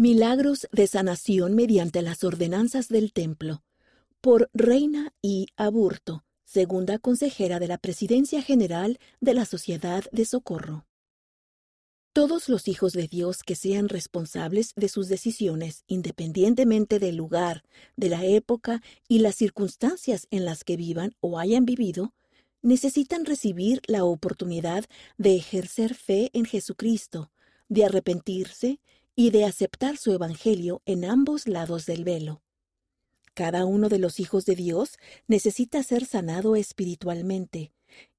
Milagros de sanación mediante las ordenanzas del templo. Por Reina I. Aburto, segunda consejera de la Presidencia General de la Sociedad de Socorro. Todos los hijos de Dios que sean responsables de sus decisiones, independientemente del lugar, de la época y las circunstancias en las que vivan o hayan vivido, necesitan recibir la oportunidad de ejercer fe en Jesucristo, de arrepentirse y de aceptar su Evangelio en ambos lados del velo. Cada uno de los hijos de Dios necesita ser sanado espiritualmente,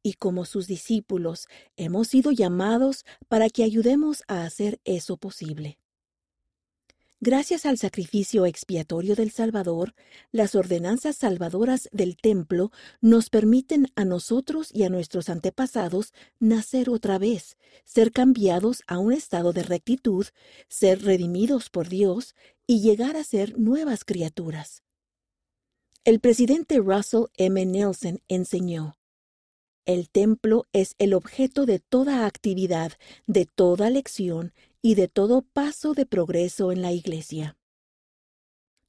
y como sus discípulos hemos sido llamados para que ayudemos a hacer eso posible. Gracias al sacrificio expiatorio del Salvador, las ordenanzas salvadoras del templo nos permiten a nosotros y a nuestros antepasados nacer otra vez, ser cambiados a un estado de rectitud, ser redimidos por Dios y llegar a ser nuevas criaturas. El presidente Russell M. Nelson enseñó, el templo es el objeto de toda actividad, de toda lección y de todo paso de progreso en la Iglesia.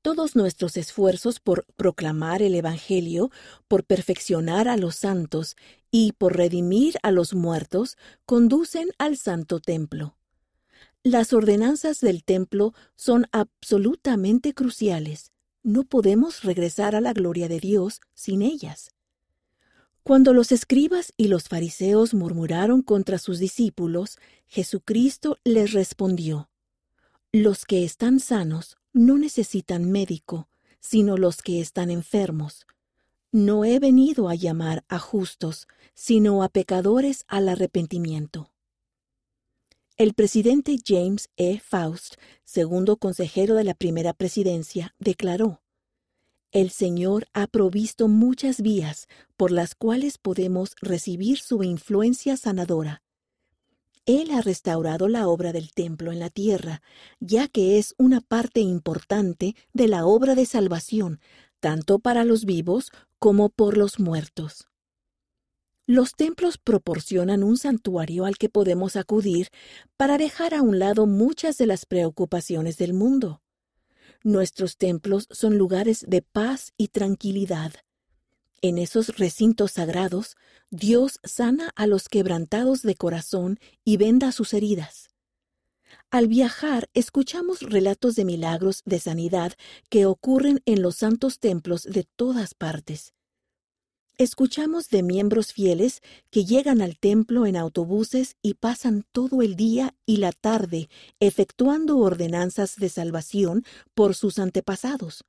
Todos nuestros esfuerzos por proclamar el Evangelio, por perfeccionar a los santos y por redimir a los muertos conducen al Santo Templo. Las ordenanzas del templo son absolutamente cruciales. No podemos regresar a la gloria de Dios sin ellas. Cuando los escribas y los fariseos murmuraron contra sus discípulos, Jesucristo les respondió, Los que están sanos no necesitan médico, sino los que están enfermos. No he venido a llamar a justos, sino a pecadores al arrepentimiento. El presidente James E. Faust, segundo consejero de la primera presidencia, declaró, el Señor ha provisto muchas vías por las cuales podemos recibir su influencia sanadora. Él ha restaurado la obra del templo en la tierra, ya que es una parte importante de la obra de salvación, tanto para los vivos como por los muertos. Los templos proporcionan un santuario al que podemos acudir para dejar a un lado muchas de las preocupaciones del mundo. Nuestros templos son lugares de paz y tranquilidad. En esos recintos sagrados, Dios sana a los quebrantados de corazón y venda sus heridas. Al viajar, escuchamos relatos de milagros de sanidad que ocurren en los santos templos de todas partes. Escuchamos de miembros fieles que llegan al templo en autobuses y pasan todo el día y la tarde efectuando ordenanzas de salvación por sus antepasados.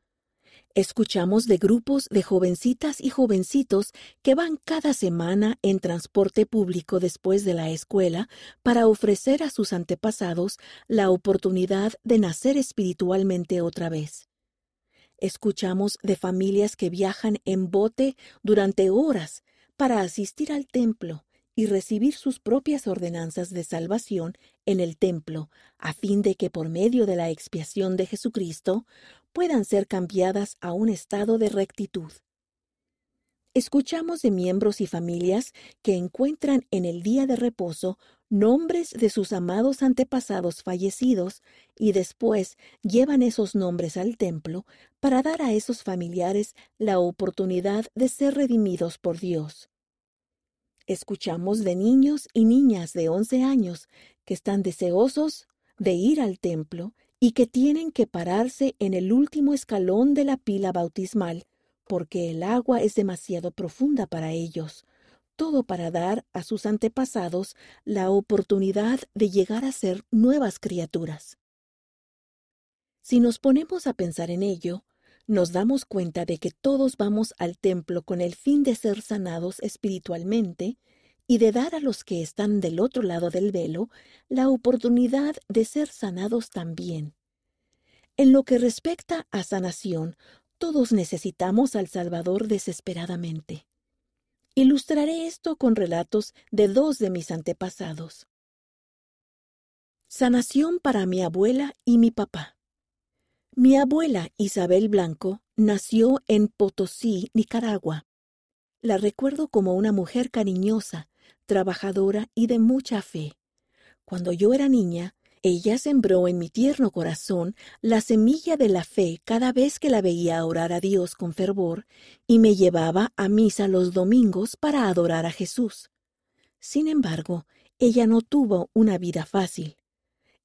Escuchamos de grupos de jovencitas y jovencitos que van cada semana en transporte público después de la escuela para ofrecer a sus antepasados la oportunidad de nacer espiritualmente otra vez. Escuchamos de familias que viajan en bote durante horas para asistir al templo y recibir sus propias ordenanzas de salvación en el templo, a fin de que por medio de la expiación de Jesucristo puedan ser cambiadas a un estado de rectitud. Escuchamos de miembros y familias que encuentran en el día de reposo nombres de sus amados antepasados fallecidos y después llevan esos nombres al templo para dar a esos familiares la oportunidad de ser redimidos por Dios. Escuchamos de niños y niñas de once años que están deseosos de ir al templo y que tienen que pararse en el último escalón de la pila bautismal porque el agua es demasiado profunda para ellos, todo para dar a sus antepasados la oportunidad de llegar a ser nuevas criaturas. Si nos ponemos a pensar en ello, nos damos cuenta de que todos vamos al templo con el fin de ser sanados espiritualmente y de dar a los que están del otro lado del velo la oportunidad de ser sanados también. En lo que respecta a sanación, todos necesitamos al Salvador desesperadamente. Ilustraré esto con relatos de dos de mis antepasados. Sanación para mi abuela y mi papá. Mi abuela Isabel Blanco nació en Potosí, Nicaragua. La recuerdo como una mujer cariñosa, trabajadora y de mucha fe. Cuando yo era niña, Ella sembró en mi tierno corazón la semilla de la fe cada vez que la veía orar a Dios con fervor y me llevaba a misa los domingos para adorar a Jesús. Sin embargo, ella no tuvo una vida fácil.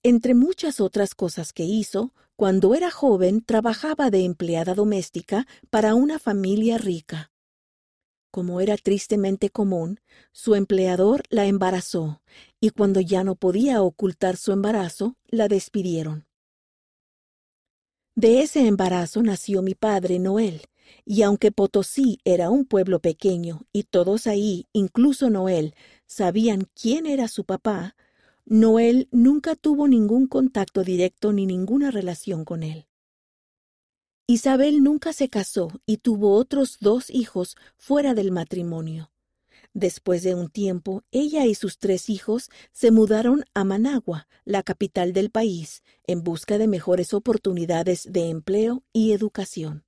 Entre muchas otras cosas que hizo, cuando era joven trabajaba de empleada doméstica para una familia rica. Como era tristemente común, su empleador la embarazó y cuando ya no podía ocultar su embarazo, la despidieron. De ese embarazo nació mi padre Noel, y aunque Potosí era un pueblo pequeño y todos ahí, incluso Noel, sabían quién era su papá, Noel nunca tuvo ningún contacto directo ni ninguna relación con él. Isabel nunca se casó y tuvo otros dos hijos fuera del matrimonio. Después de un tiempo, ella y sus tres hijos se mudaron a Managua, la capital del país, en busca de mejores oportunidades de empleo y educación.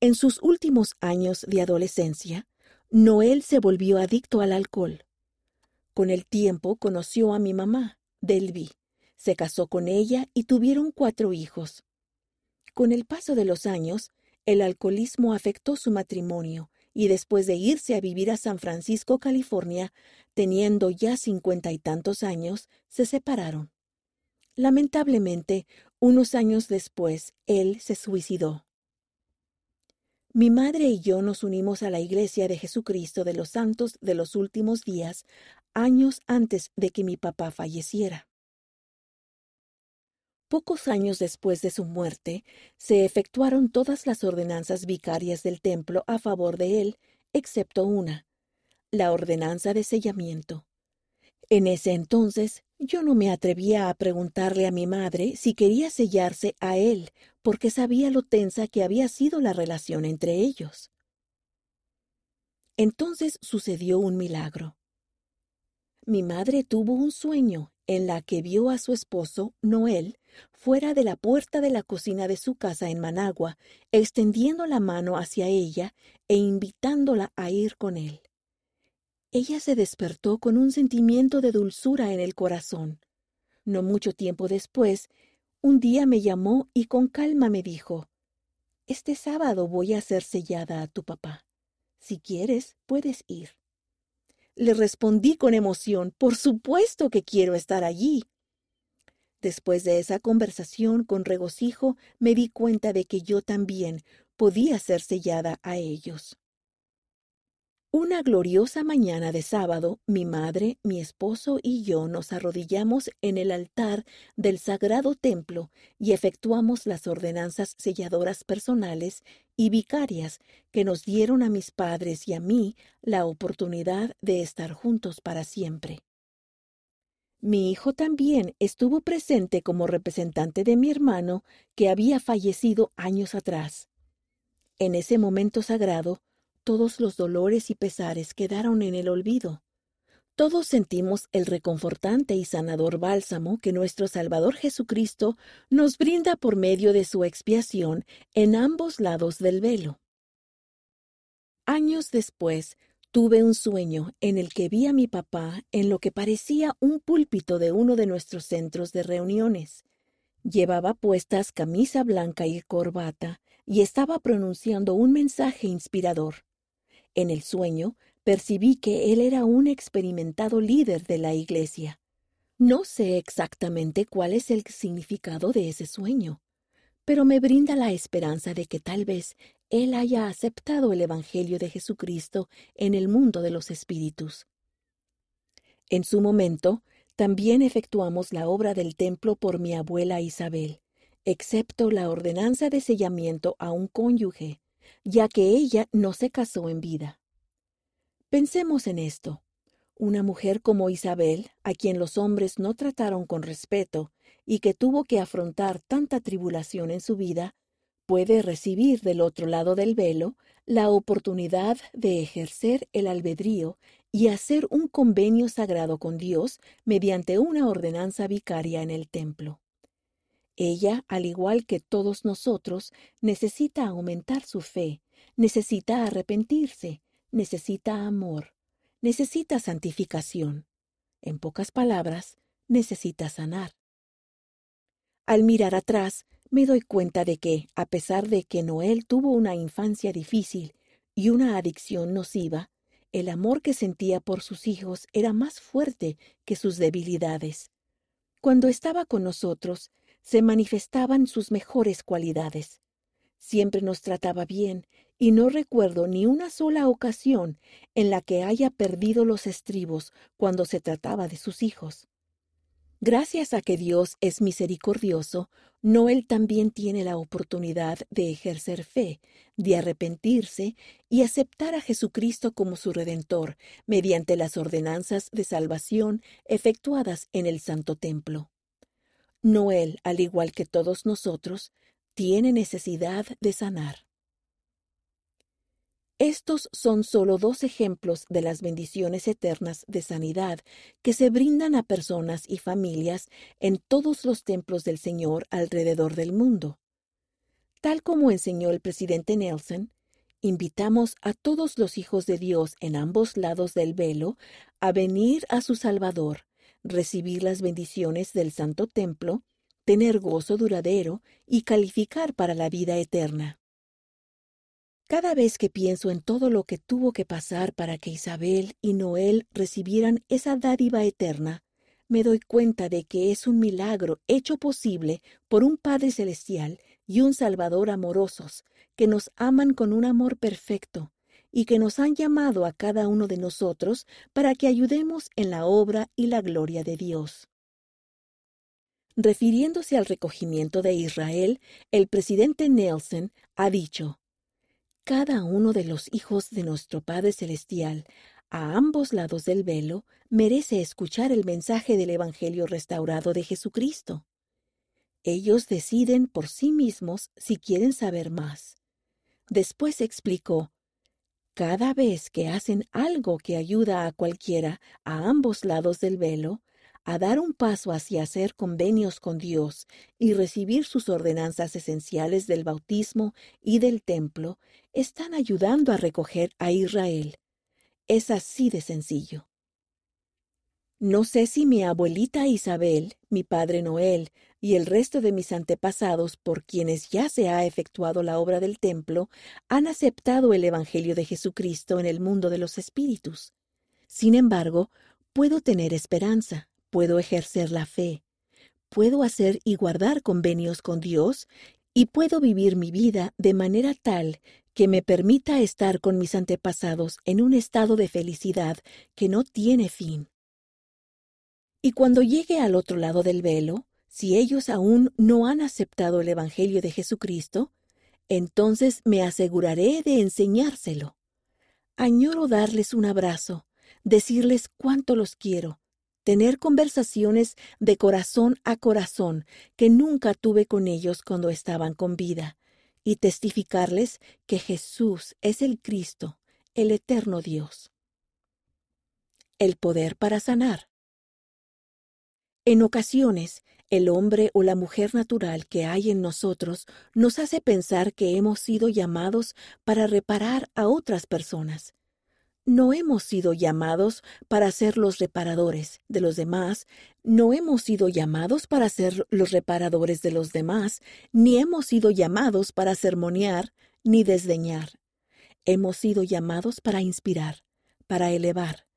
En sus últimos años de adolescencia, Noel se volvió adicto al alcohol. Con el tiempo conoció a mi mamá, Delvi, se casó con ella y tuvieron cuatro hijos. Con el paso de los años, el alcoholismo afectó su matrimonio y después de irse a vivir a San Francisco, California, teniendo ya cincuenta y tantos años, se separaron. Lamentablemente, unos años después, él se suicidó. Mi madre y yo nos unimos a la Iglesia de Jesucristo de los Santos de los Últimos Días años antes de que mi papá falleciera. Pocos años después de su muerte, se efectuaron todas las ordenanzas vicarias del templo a favor de él, excepto una, la ordenanza de sellamiento. En ese entonces yo no me atrevía a preguntarle a mi madre si quería sellarse a él, porque sabía lo tensa que había sido la relación entre ellos. Entonces sucedió un milagro. Mi madre tuvo un sueño en la que vio a su esposo, Noel, fuera de la puerta de la cocina de su casa en Managua, extendiendo la mano hacia ella e invitándola a ir con él. Ella se despertó con un sentimiento de dulzura en el corazón. No mucho tiempo después, un día me llamó y con calma me dijo Este sábado voy a ser sellada a tu papá. Si quieres, puedes ir. Le respondí con emoción Por supuesto que quiero estar allí. Después de esa conversación con regocijo, me di cuenta de que yo también podía ser sellada a ellos. Una gloriosa mañana de sábado, mi madre, mi esposo y yo nos arrodillamos en el altar del sagrado templo y efectuamos las ordenanzas selladoras personales y vicarias que nos dieron a mis padres y a mí la oportunidad de estar juntos para siempre. Mi hijo también estuvo presente como representante de mi hermano que había fallecido años atrás. En ese momento sagrado, todos los dolores y pesares quedaron en el olvido. Todos sentimos el reconfortante y sanador bálsamo que nuestro Salvador Jesucristo nos brinda por medio de su expiación en ambos lados del velo. Años después, Tuve un sueño en el que vi a mi papá en lo que parecía un púlpito de uno de nuestros centros de reuniones. Llevaba puestas camisa blanca y corbata y estaba pronunciando un mensaje inspirador. En el sueño percibí que él era un experimentado líder de la Iglesia. No sé exactamente cuál es el significado de ese sueño, pero me brinda la esperanza de que tal vez él haya aceptado el Evangelio de Jesucristo en el mundo de los espíritus. En su momento, también efectuamos la obra del templo por mi abuela Isabel, excepto la ordenanza de sellamiento a un cónyuge, ya que ella no se casó en vida. Pensemos en esto. Una mujer como Isabel, a quien los hombres no trataron con respeto y que tuvo que afrontar tanta tribulación en su vida, puede recibir del otro lado del velo la oportunidad de ejercer el albedrío y hacer un convenio sagrado con Dios mediante una ordenanza vicaria en el templo. Ella, al igual que todos nosotros, necesita aumentar su fe, necesita arrepentirse, necesita amor, necesita santificación. En pocas palabras, necesita sanar. Al mirar atrás, me doy cuenta de que, a pesar de que Noel tuvo una infancia difícil y una adicción nociva, el amor que sentía por sus hijos era más fuerte que sus debilidades. Cuando estaba con nosotros, se manifestaban sus mejores cualidades. Siempre nos trataba bien y no recuerdo ni una sola ocasión en la que haya perdido los estribos cuando se trataba de sus hijos. Gracias a que Dios es misericordioso, Noel también tiene la oportunidad de ejercer fe, de arrepentirse y aceptar a Jesucristo como su Redentor mediante las ordenanzas de salvación efectuadas en el Santo Templo. Noel, al igual que todos nosotros, tiene necesidad de sanar. Estos son solo dos ejemplos de las bendiciones eternas de sanidad que se brindan a personas y familias en todos los templos del Señor alrededor del mundo. Tal como enseñó el presidente Nelson, invitamos a todos los hijos de Dios en ambos lados del velo a venir a su Salvador, recibir las bendiciones del Santo Templo, tener gozo duradero y calificar para la vida eterna. Cada vez que pienso en todo lo que tuvo que pasar para que Isabel y Noel recibieran esa dádiva eterna, me doy cuenta de que es un milagro hecho posible por un Padre Celestial y un Salvador amorosos, que nos aman con un amor perfecto, y que nos han llamado a cada uno de nosotros para que ayudemos en la obra y la gloria de Dios. Refiriéndose al recogimiento de Israel, el presidente Nelson ha dicho, cada uno de los hijos de nuestro Padre Celestial, a ambos lados del velo, merece escuchar el mensaje del Evangelio restaurado de Jesucristo. Ellos deciden por sí mismos si quieren saber más. Después explicó, cada vez que hacen algo que ayuda a cualquiera a ambos lados del velo, a dar un paso hacia hacer convenios con Dios y recibir sus ordenanzas esenciales del bautismo y del templo, están ayudando a recoger a Israel. Es así de sencillo. No sé si mi abuelita Isabel, mi padre Noel y el resto de mis antepasados por quienes ya se ha efectuado la obra del templo han aceptado el Evangelio de Jesucristo en el mundo de los espíritus. Sin embargo, puedo tener esperanza, puedo ejercer la fe, puedo hacer y guardar convenios con Dios y puedo vivir mi vida de manera tal que me permita estar con mis antepasados en un estado de felicidad que no tiene fin. Y cuando llegue al otro lado del velo, si ellos aún no han aceptado el Evangelio de Jesucristo, entonces me aseguraré de enseñárselo. Añoro darles un abrazo, decirles cuánto los quiero, tener conversaciones de corazón a corazón que nunca tuve con ellos cuando estaban con vida, y testificarles que Jesús es el Cristo, el eterno Dios. El poder para sanar. En ocasiones, el hombre o la mujer natural que hay en nosotros nos hace pensar que hemos sido llamados para reparar a otras personas, no hemos sido llamados para ser los reparadores de los demás, no hemos sido llamados para ser los reparadores de los demás, ni hemos sido llamados para sermonear ni desdeñar. Hemos sido llamados para inspirar, para elevar,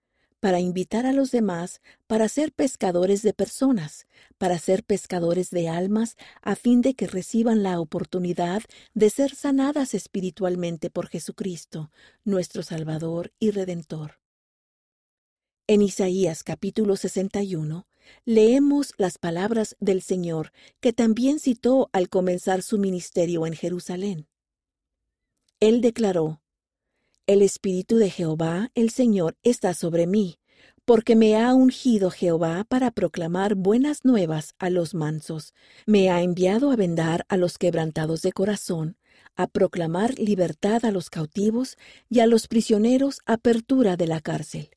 para invitar a los demás, para ser pescadores de personas, para ser pescadores de almas, a fin de que reciban la oportunidad de ser sanadas espiritualmente por Jesucristo, nuestro Salvador y Redentor. En Isaías capítulo 61 leemos las palabras del Señor que también citó al comenzar su ministerio en Jerusalén. Él declaró, el Espíritu de Jehová, el Señor, está sobre mí, porque me ha ungido Jehová para proclamar buenas nuevas a los mansos, me ha enviado a vendar a los quebrantados de corazón, a proclamar libertad a los cautivos y a los prisioneros apertura de la cárcel,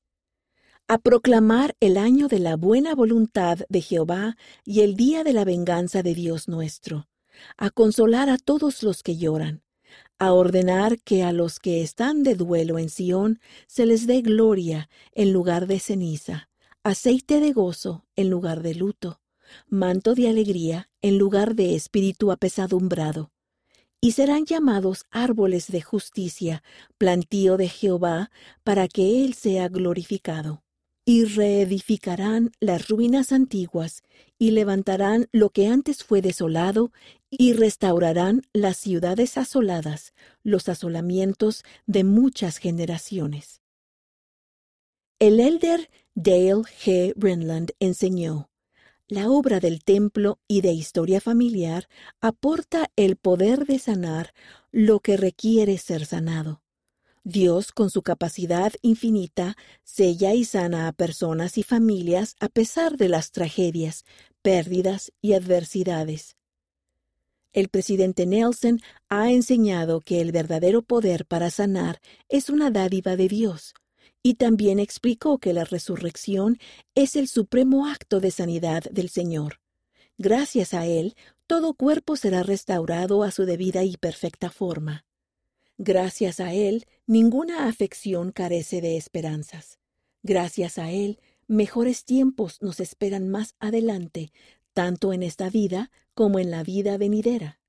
a proclamar el año de la buena voluntad de Jehová y el día de la venganza de Dios nuestro, a consolar a todos los que lloran, a ordenar que a los que están de duelo en Sión se les dé gloria en lugar de ceniza, aceite de gozo en lugar de luto, manto de alegría en lugar de espíritu apesadumbrado. Y serán llamados árboles de justicia, plantío de Jehová, para que Él sea glorificado. Y reedificarán las ruinas antiguas, y levantarán lo que antes fue desolado, y restaurarán las ciudades asoladas, los asolamientos de muchas generaciones. El elder Dale G. Brinland enseñó, la obra del templo y de historia familiar aporta el poder de sanar lo que requiere ser sanado. Dios, con su capacidad infinita, sella y sana a personas y familias a pesar de las tragedias, pérdidas y adversidades. El presidente Nelson ha enseñado que el verdadero poder para sanar es una dádiva de Dios, y también explicó que la resurrección es el supremo acto de sanidad del Señor. Gracias a él, todo cuerpo será restaurado a su debida y perfecta forma. Gracias a él, ninguna afección carece de esperanzas. Gracias a él, mejores tiempos nos esperan más adelante, tanto en esta vida como en la vida venidera.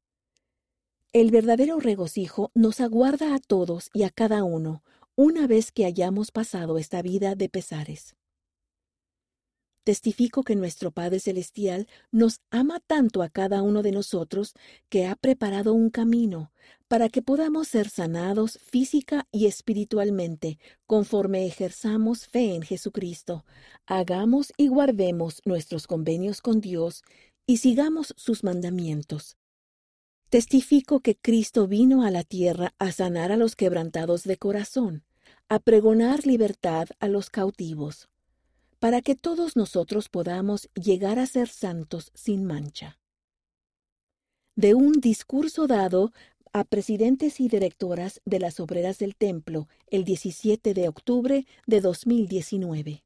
El verdadero regocijo nos aguarda a todos y a cada uno, una vez que hayamos pasado esta vida de pesares. Testifico que nuestro Padre Celestial nos ama tanto a cada uno de nosotros que ha preparado un camino para que podamos ser sanados física y espiritualmente conforme ejerzamos fe en Jesucristo, hagamos y guardemos nuestros convenios con Dios y sigamos sus mandamientos. Testifico que Cristo vino a la tierra a sanar a los quebrantados de corazón, a pregonar libertad a los cautivos, para que todos nosotros podamos llegar a ser santos sin mancha. De un discurso dado a presidentes y directoras de las obreras del templo el 17 de octubre de 2019.